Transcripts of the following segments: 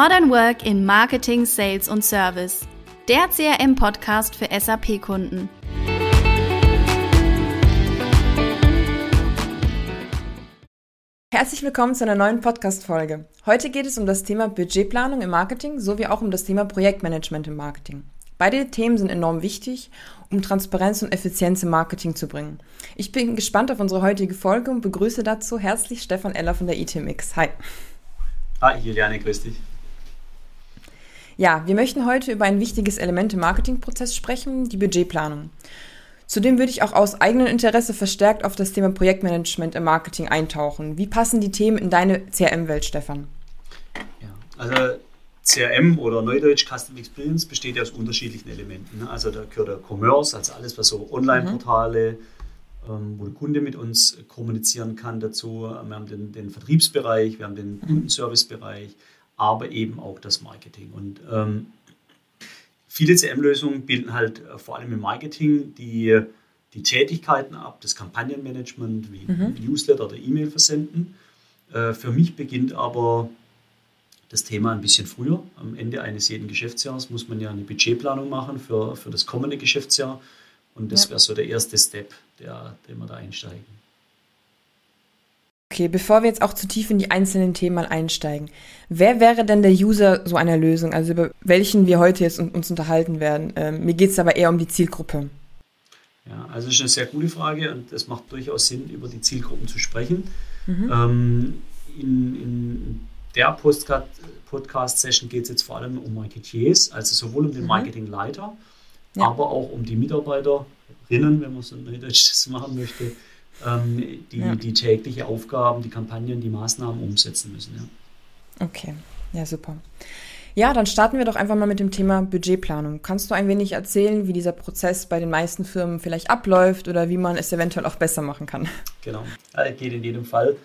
Modern Work in Marketing, Sales und Service. Der CRM-Podcast für SAP-Kunden. Herzlich willkommen zu einer neuen Podcast-Folge. Heute geht es um das Thema Budgetplanung im Marketing sowie auch um das Thema Projektmanagement im Marketing. Beide Themen sind enorm wichtig, um Transparenz und Effizienz im Marketing zu bringen. Ich bin gespannt auf unsere heutige Folge und begrüße dazu herzlich Stefan Eller von der ITMX. Hi. Hi, Juliane, grüß dich. Ja, wir möchten heute über ein wichtiges Element im Marketingprozess sprechen, die Budgetplanung. Zudem würde ich auch aus eigenem Interesse verstärkt auf das Thema Projektmanagement im Marketing eintauchen. Wie passen die Themen in deine CRM-Welt, Stefan? Ja, also CRM oder Neudeutsch Custom Experience besteht ja aus unterschiedlichen Elementen. Ne? Also da gehört der Commerce, also alles, was so Online-Portale, mhm ähm, wo der Kunde mit uns kommunizieren kann dazu. Wir haben den, den Vertriebsbereich, wir haben den Kundenservicebereich, aber eben auch das Marketing. Und ähm, viele CM-Lösungen bilden halt äh, vor allem im Marketing die, die Tätigkeiten ab, das Kampagnenmanagement wie mhm. Newsletter oder E-Mail versenden. Äh, für mich beginnt aber das Thema ein bisschen früher. Am Ende eines jeden Geschäftsjahres muss man ja eine Budgetplanung machen für, für das kommende Geschäftsjahr. Und das ja. wäre so der erste Step, der, den wir da einsteigen. Okay, bevor wir jetzt auch zu tief in die einzelnen Themen mal einsteigen, wer wäre denn der User so einer Lösung, also über welchen wir heute jetzt uns unterhalten werden? Ähm, mir geht es aber eher um die Zielgruppe. Ja, also das ist eine sehr gute Frage und es macht durchaus Sinn, über die Zielgruppen zu sprechen. Mhm. Ähm, in, in, der Podcast-Session geht es jetzt vor allem um Marketiers, also sowohl um den mhm. Marketingleiter, ja. aber auch um die Mitarbeiterinnen, wenn man so neudeutsch das machen möchte, ähm, die, ja. die tägliche Aufgaben, die Kampagnen, die Maßnahmen umsetzen müssen. Ja. Okay, ja, super. Ja, dann starten wir doch einfach mal mit dem Thema Budgetplanung. Kannst du ein wenig erzählen, wie dieser Prozess bei den meisten Firmen vielleicht abläuft oder wie man es eventuell auch besser machen kann? Genau, ja, geht in jedem Fall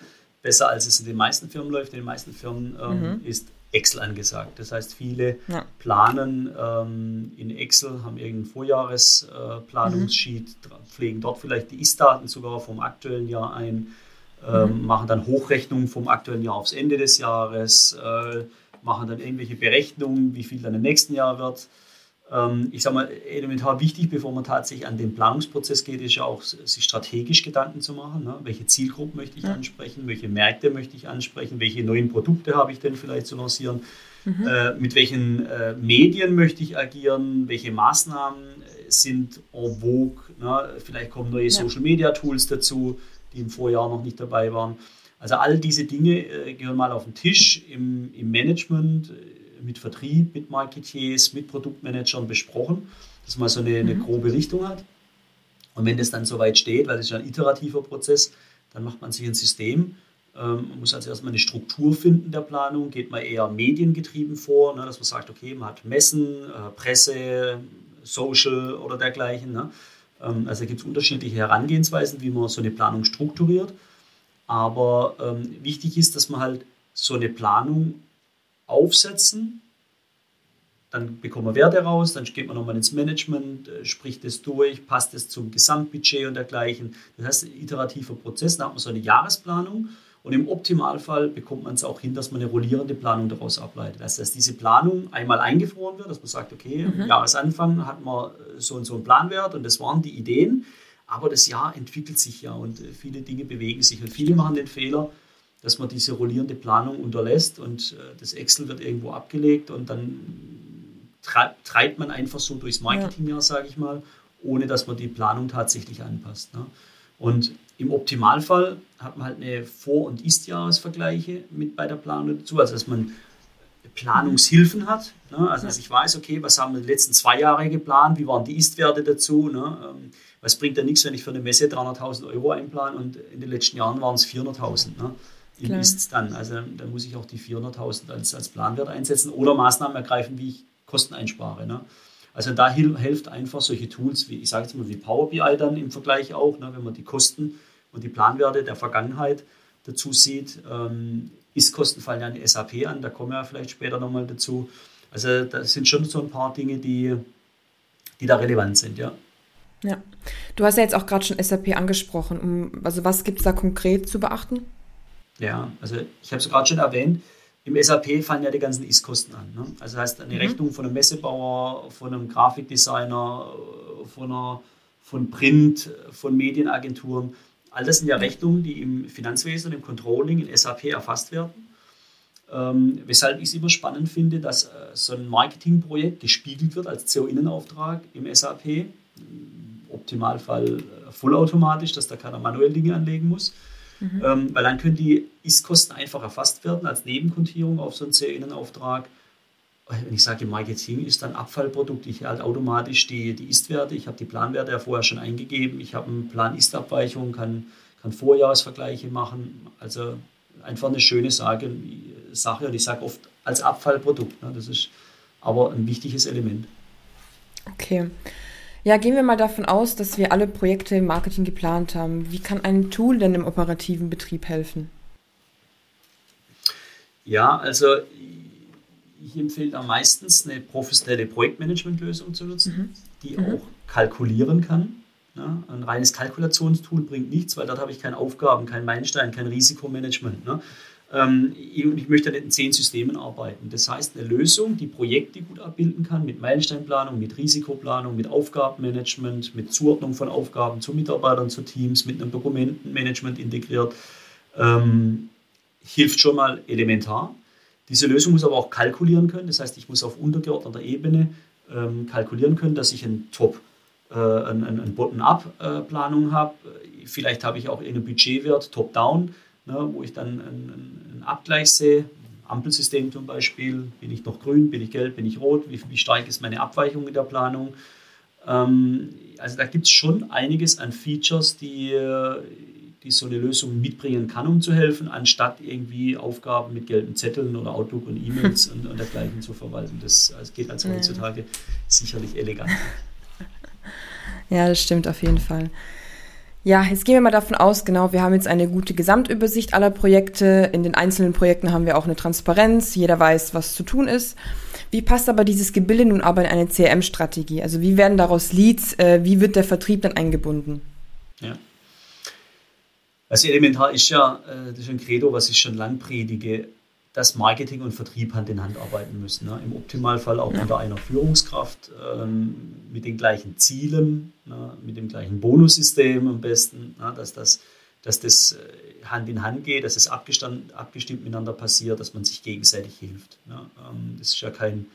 besser, als es in den meisten Firmen läuft. In den meisten Firmen ähm, mhm. ist Excel angesagt. Das heißt, viele ja. planen ähm, in Excel, haben irgendeinen Vorjahresplanungssheet, äh, pflegen dort vielleicht die Ist-Daten sogar vom aktuellen Jahr ein, ähm, mhm. machen dann Hochrechnungen vom aktuellen Jahr aufs Ende des Jahres, äh, machen dann irgendwelche Berechnungen, wie viel dann im nächsten Jahr wird. Ähm, ich sage mal, elementar wichtig, bevor man tatsächlich an den Planungsprozess geht, ist ja auch, sich strategisch Gedanken zu machen. Ne? Welche Zielgruppen möchte ich ja. ansprechen? Welche Märkte möchte ich ansprechen? Welche neuen Produkte habe ich denn vielleicht zu lancieren? Mhm. Äh, mit welchen äh, Medien möchte ich agieren? Welche Maßnahmen äh, sind en vogue? Ne? Vielleicht kommen neue ja. Social Media Tools dazu, die im Vorjahr noch nicht dabei waren. Also all diese Dinge äh, gehören mal auf den Tisch im, im Management mit Vertrieb, mit Marketiers, mit Produktmanagern besprochen, dass man so eine, eine mhm. grobe Richtung hat. Und wenn das dann soweit steht, weil das ist ja ein iterativer Prozess, dann macht man sich ein System. Ähm, man muss also erstmal eine Struktur finden der Planung, geht man eher mediengetrieben vor, ne, dass man sagt, okay, man hat Messen, äh, Presse, Social oder dergleichen. Ne? Ähm, also gibt es unterschiedliche Herangehensweisen, wie man so eine Planung strukturiert. Aber ähm, wichtig ist, dass man halt so eine Planung aufsetzen. Dann bekommen wir Werte raus, dann geht man nochmal ins Management, äh, spricht es durch, passt es zum Gesamtbudget und dergleichen. Das heißt, ein iterativer Prozess, dann hat man so eine Jahresplanung und im Optimalfall bekommt man es auch hin, dass man eine rollierende Planung daraus ableitet. Das heißt, dass diese Planung einmal eingefroren wird, dass man sagt, okay, mhm. am Jahresanfang hat man äh, so und so einen Planwert und das waren die Ideen, aber das Jahr entwickelt sich ja und äh, viele Dinge bewegen sich und viele machen den Fehler, dass man diese rollierende Planung unterlässt und äh, das Excel wird irgendwo abgelegt und dann treibt man einfach so durchs Marketingjahr, sage ich mal, ohne dass man die Planung tatsächlich anpasst. Ne? Und im Optimalfall hat man halt eine Vor- und Ist-Jahresvergleiche mit bei der Planung dazu, also dass man Planungshilfen hat. Ne? Also dass ich weiß, okay, was haben wir die letzten zwei Jahre geplant, wie waren die Ist-Werte dazu, ne? Ähm, was bringt ja nichts, wenn ich für eine Messe 300.000 Euro einplane und in den letzten Jahren waren es 400.000. Ne? Im. Ist dann. Also dann muss ich auch die 400.000 als, als Planwert einsetzen oder Maßnahmen ergreifen, wie ich Kosten einspare. Ne? Also da hilft einfach solche Tools wie, ich sage jetzt mal, wie Power BI dann im Vergleich auch, ne, wenn man die Kosten und die Planwerte der Vergangenheit dazu sieht. Ähm, Ist-Kosten fallen ja in SAP an, da kommen wir ja vielleicht später nochmal dazu. Also das sind schon so ein paar Dinge, die, die da relevant sind, ja. Ja, du hast ja jetzt auch gerade schon SAP angesprochen. Also was gibt es da konkret zu beachten? Ja, also ich habe es gerade schon erwähnt, im SAP fallen ja die ganzen Ist-Kosten an. Ne? Also heißt eine mhm. Rechnung von einem Messebauer, von einem Grafikdesigner, von, einer, von Print, von Medienagenturen. All das sind ja Rechnungen, die im Finanzwesen und im Controlling in SAP erfasst werden. Ähm, weshalb ich es immer spannend finde, dass äh, so ein Marketingprojekt gespiegelt wird als CO-Innenauftrag im SAP. Im Optimalfall äh, vollautomatisch, dass da keiner manuell Dinge anlegen muss. Mhm. Ähm, weil dann können die Ist-Kosten einfach erfasst werden als Nebenkontierung auf so einen CO-Innenauftrag. Wenn ich sage, Marketing ist dann Abfallprodukt, ich halte automatisch die, die Ist-Werte, ich habe die Planwerte ja vorher schon eingegeben, ich habe einen Plan-Ist-Abweichung, kann, kann Vorjahresvergleiche machen. Also einfach eine schöne Sache, Sache und ich sage oft als Abfallprodukt. Ne? Das ist aber ein wichtiges Element. Okay. Ja, gehen wir mal davon aus, dass wir alle Projekte im Marketing geplant haben. Wie kann ein Tool denn im operativen Betrieb helfen? Ja, also ich empfehle am meisten eine professionelle Projektmanagementlösung zu nutzen, mhm. die mhm. auch kalkulieren kann. Ja, ein reines Kalkulationstool bringt nichts, weil dort habe ich keine Aufgaben, kein Meilenstein, kein Risikomanagement. Ne? Ähm, ich möchte nicht in zehn Systemen arbeiten. Das heißt, eine Lösung, die Projekte gut abbilden kann, mit Meilensteinplanung, mit Risikoplanung, mit Aufgabenmanagement, mit Zuordnung von Aufgaben zu Mitarbeitern, zu Teams, mit einem Dokumentenmanagement integriert, ähm, hilft schon mal elementar. Diese Lösung muss aber auch kalkulieren können. Das heißt, ich muss auf untergeordneter Ebene ähm, kalkulieren können, dass ich ein Top äh, eine, eine Bottom-up-Planung habe. Vielleicht habe ich auch einen Budgetwert top-down, ne, wo ich dann einen, einen Abgleich sehe. Ampelsystem zum Beispiel, bin ich noch grün, bin ich gelb, bin ich rot, wie, wie stark ist meine Abweichung in der Planung. Ähm, also da gibt es schon einiges an Features, die, die so eine Lösung mitbringen kann, um zu helfen, anstatt irgendwie Aufgaben mit gelben Zetteln oder Outlook und E-Mails und, und, dergleichen zu verwalten. Das, das geht also heutzutage sicherlich elegant. Ja, das stimmt auf jeden Fall. Ja, jetzt gehen wir mal davon aus, genau, wir haben jetzt eine gute Gesamtübersicht aller Projekte. In den einzelnen Projekten haben wir auch eine Transparenz. Jeder weiß, was zu tun ist. Wie passt aber dieses Gebilde nun aber in eine CRM-Strategie? Also wie werden daraus Leads? Äh, wie wird der Vertrieb dann eingebunden? Ja. Also elementar ist ja, äh, das ist ein Credo, was ich schon lang predige dass Marketing und Vertrieb Hand in Hand arbeiten müssen. Ne? Im Optimalfall auch ja. unter einer Führungskraft ähm, mit den gleichen Zielen, ne? mit dem gleichen Bonussystem am besten, ne? dass, das, dass das äh, Hand in Hand geht, dass es abgestimmt, abgestimmt miteinander passiert, dass man sich gegenseitig hilft. Ne? Ähm, das ist ja kein,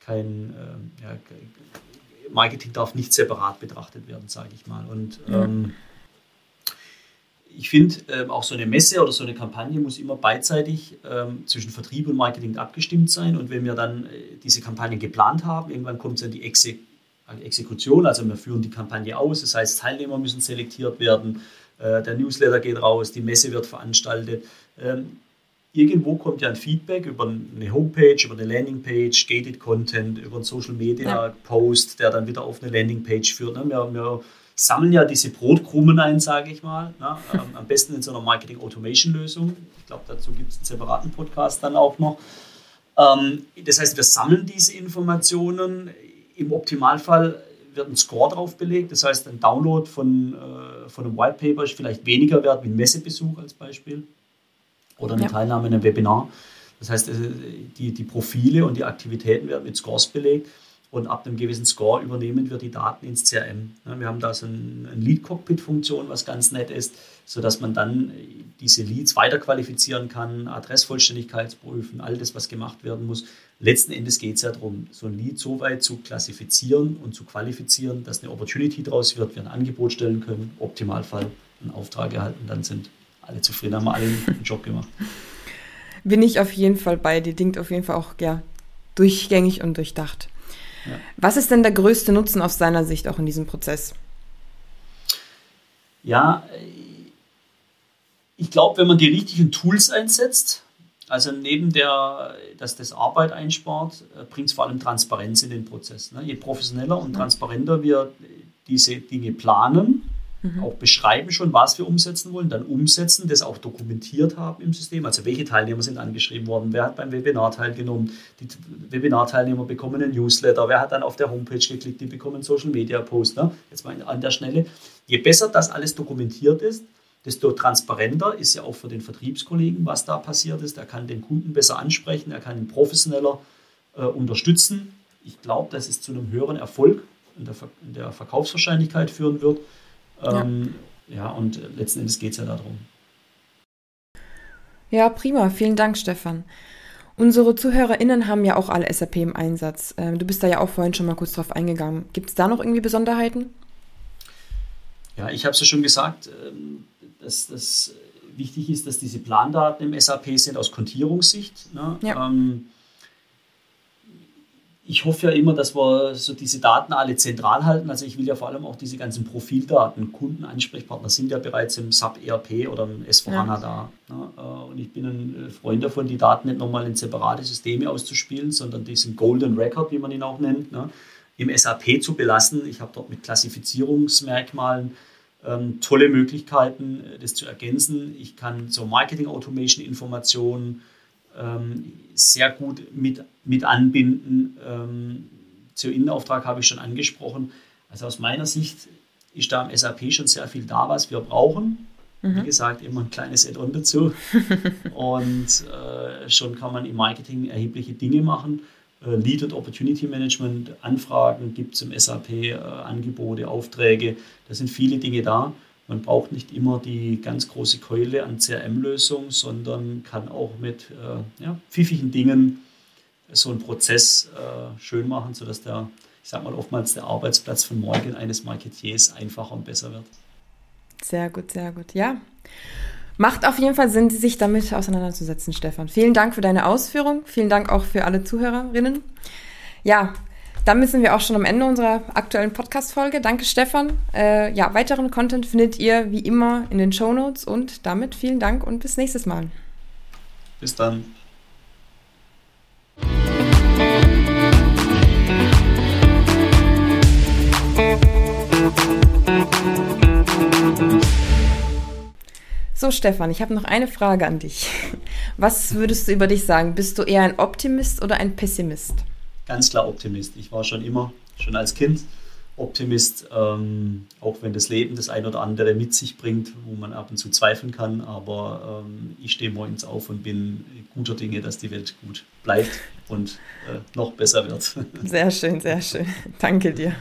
kein äh, ja, Marketing darf nicht separat betrachtet werden, sage ich mal. Und ähm, ich finde, ähm, auch so eine Messe oder so eine Kampagne muss immer beidseitig ähm, zwischen Vertrieb und Marketing abgestimmt sein. Und wenn wir dann äh, diese Kampagne geplant haben, irgendwann kommt es an die Exe Exekution, also wir führen die Kampagne aus, das heißt, Teilnehmer müssen selektiert werden, äh, der Newsletter geht raus, die Messe wird veranstaltet. Ähm, irgendwo kommt ja ein Feedback über eine Homepage, über eine Landingpage, Gated Content, über einen Social Media Post, der dann wieder auf eine Landingpage führt. Ne? Wir, wir sammeln ja diese Brotkrumen ein, sage ich mal. Ne? Am besten in so einer Marketing-Automation-Lösung. Ich glaube, dazu gibt es einen separaten Podcast dann auch noch. Ähm, das heißt, wir sammeln diese Informationen. Im Optimalfall wird ein Score drauf belegt. Das heißt, ein Download von, äh, von einem White Paper ist vielleicht weniger wert wie ein Messebesuch als Beispiel oder eine ja. Teilnahme in einem Webinar. Das heißt, äh, die, die Profile und die Aktivitäten werden mit Scores belegt und ab einem gewissen Score übernehmen wir die Daten ins CRM. Wir haben da so eine Lead-Cockpit-Funktion, was ganz nett ist, sodass man dann diese Leads weiterqualifizieren kann, Adressvollständigkeitsprüfen, all das, was gemacht werden muss. Letzten Endes geht es ja darum, so ein Lead so weit zu klassifizieren und zu qualifizieren, dass eine Opportunity daraus wird, wir ein Angebot stellen können, im Optimalfall einen Auftrag erhalten, dann sind alle zufrieden, haben alle einen Job gemacht. Bin ich auf jeden Fall bei dir, klingt auf jeden Fall auch ja, durchgängig und durchdacht. Was ist denn der größte Nutzen aus seiner Sicht auch in diesem Prozess? Ja, ich glaube, wenn man die richtigen Tools einsetzt, also neben der, dass das Arbeit einspart, äh, bringt es vor allem Transparenz in den Prozess. Ne? Je professioneller und transparenter wir diese Dinge planen, Mhm. Auch beschreiben schon, was wir umsetzen wollen, dann umsetzen, das auch dokumentiert haben im System. Also welche Teilnehmer sind angeschrieben worden, wer hat beim Webinar teilgenommen, die Webinarteilnehmer bekommen einen Newsletter, wer hat dann auf der Homepage geklickt, die bekommen Social Media Post. Ne? Jetzt mal an der Schnelle. Je besser das alles dokumentiert ist, desto transparenter ist ja auch für den Vertriebskollegen, was da passiert ist. Er kann den Kunden besser ansprechen, er kann ihn professioneller äh, unterstützen. Ich glaube, dass es zu einem höheren Erfolg in der, Ver in der Verkaufswahrscheinlichkeit führen wird. Ähm, ja. ja, und letzten Endes geht es ja darum. Ja, prima. Vielen Dank, Stefan. Unsere ZuhörerInnen haben ja auch alle SAP im Einsatz. Ähm, du bist da ja auch vorhin schon mal kurz drauf eingegangen. Gibt es da noch irgendwie Besonderheiten? Ja, ich habe es ja schon gesagt, ähm, dass das wichtig ist, dass diese Plandaten im SAP sind aus Kontierungssicht. Ne? Ja. Ähm, ich hoffe ja immer, dass wir so diese Daten alle zentral halten. Also ich will ja vor allem auch diese ganzen Profildaten, Kundenansprechpartner sind ja bereits im SAP ERP oder im S4HANA ja. da. Ne? Äh, und ich bin ein Freund davon, die Daten nicht nochmal in separate Systeme auszuspielen, sondern diesen Golden Record, wie man ihn auch nennt, ne? im SAP zu belassen. Ich habe dort mit Klassifizierungsmerkmalen ähm, tolle Möglichkeiten, äh, das zu ergänzen. Ich kann zur Marketing Automation Informationen ähm, sehr gut mit, mit anbinden. Ähm, zur Innenauftrag habe ich schon angesprochen. Also aus meiner Sicht ist da am SAP schon sehr viel da, was wir brauchen. Mhm. Wie gesagt, immer ein kleines Add-on dazu. und äh, schon kann man im Marketing erhebliche Dinge machen. Äh, Lead und Opportunity Management, Anfragen gibt es im SAP, äh, Angebote, Aufträge. Da sind viele Dinge da. Man braucht nicht immer die ganz große Keule an CRM-Lösungen, sondern kann auch mit äh, ja, pfiffigen Dingen so einen Prozess äh, schön machen, sodass der, ich sag mal, oftmals der Arbeitsplatz von morgen eines Marketiers einfacher und besser wird. Sehr gut, sehr gut. Ja. Macht auf jeden Fall Sinn, sich damit auseinanderzusetzen, Stefan. Vielen Dank für deine Ausführung. Vielen Dank auch für alle Zuhörerinnen. Ja, damit sind wir auch schon am Ende unserer aktuellen Podcast-Folge. Danke, Stefan. Äh, ja, weiteren Content findet ihr wie immer in den Show Notes und damit vielen Dank und bis nächstes Mal. Bis dann. So, Stefan, ich habe noch eine Frage an dich. Was würdest du über dich sagen? Bist du eher ein Optimist oder ein Pessimist? Ganz klar Optimist. Ich war schon immer, schon als Kind Optimist, ähm, auch wenn das Leben das ein oder andere mit sich bringt, wo man ab und zu zweifeln kann. Aber ähm, ich stehe morgens auf und bin guter Dinge, dass die Welt gut bleibt und äh, noch besser wird. Sehr schön, sehr schön. Danke dir.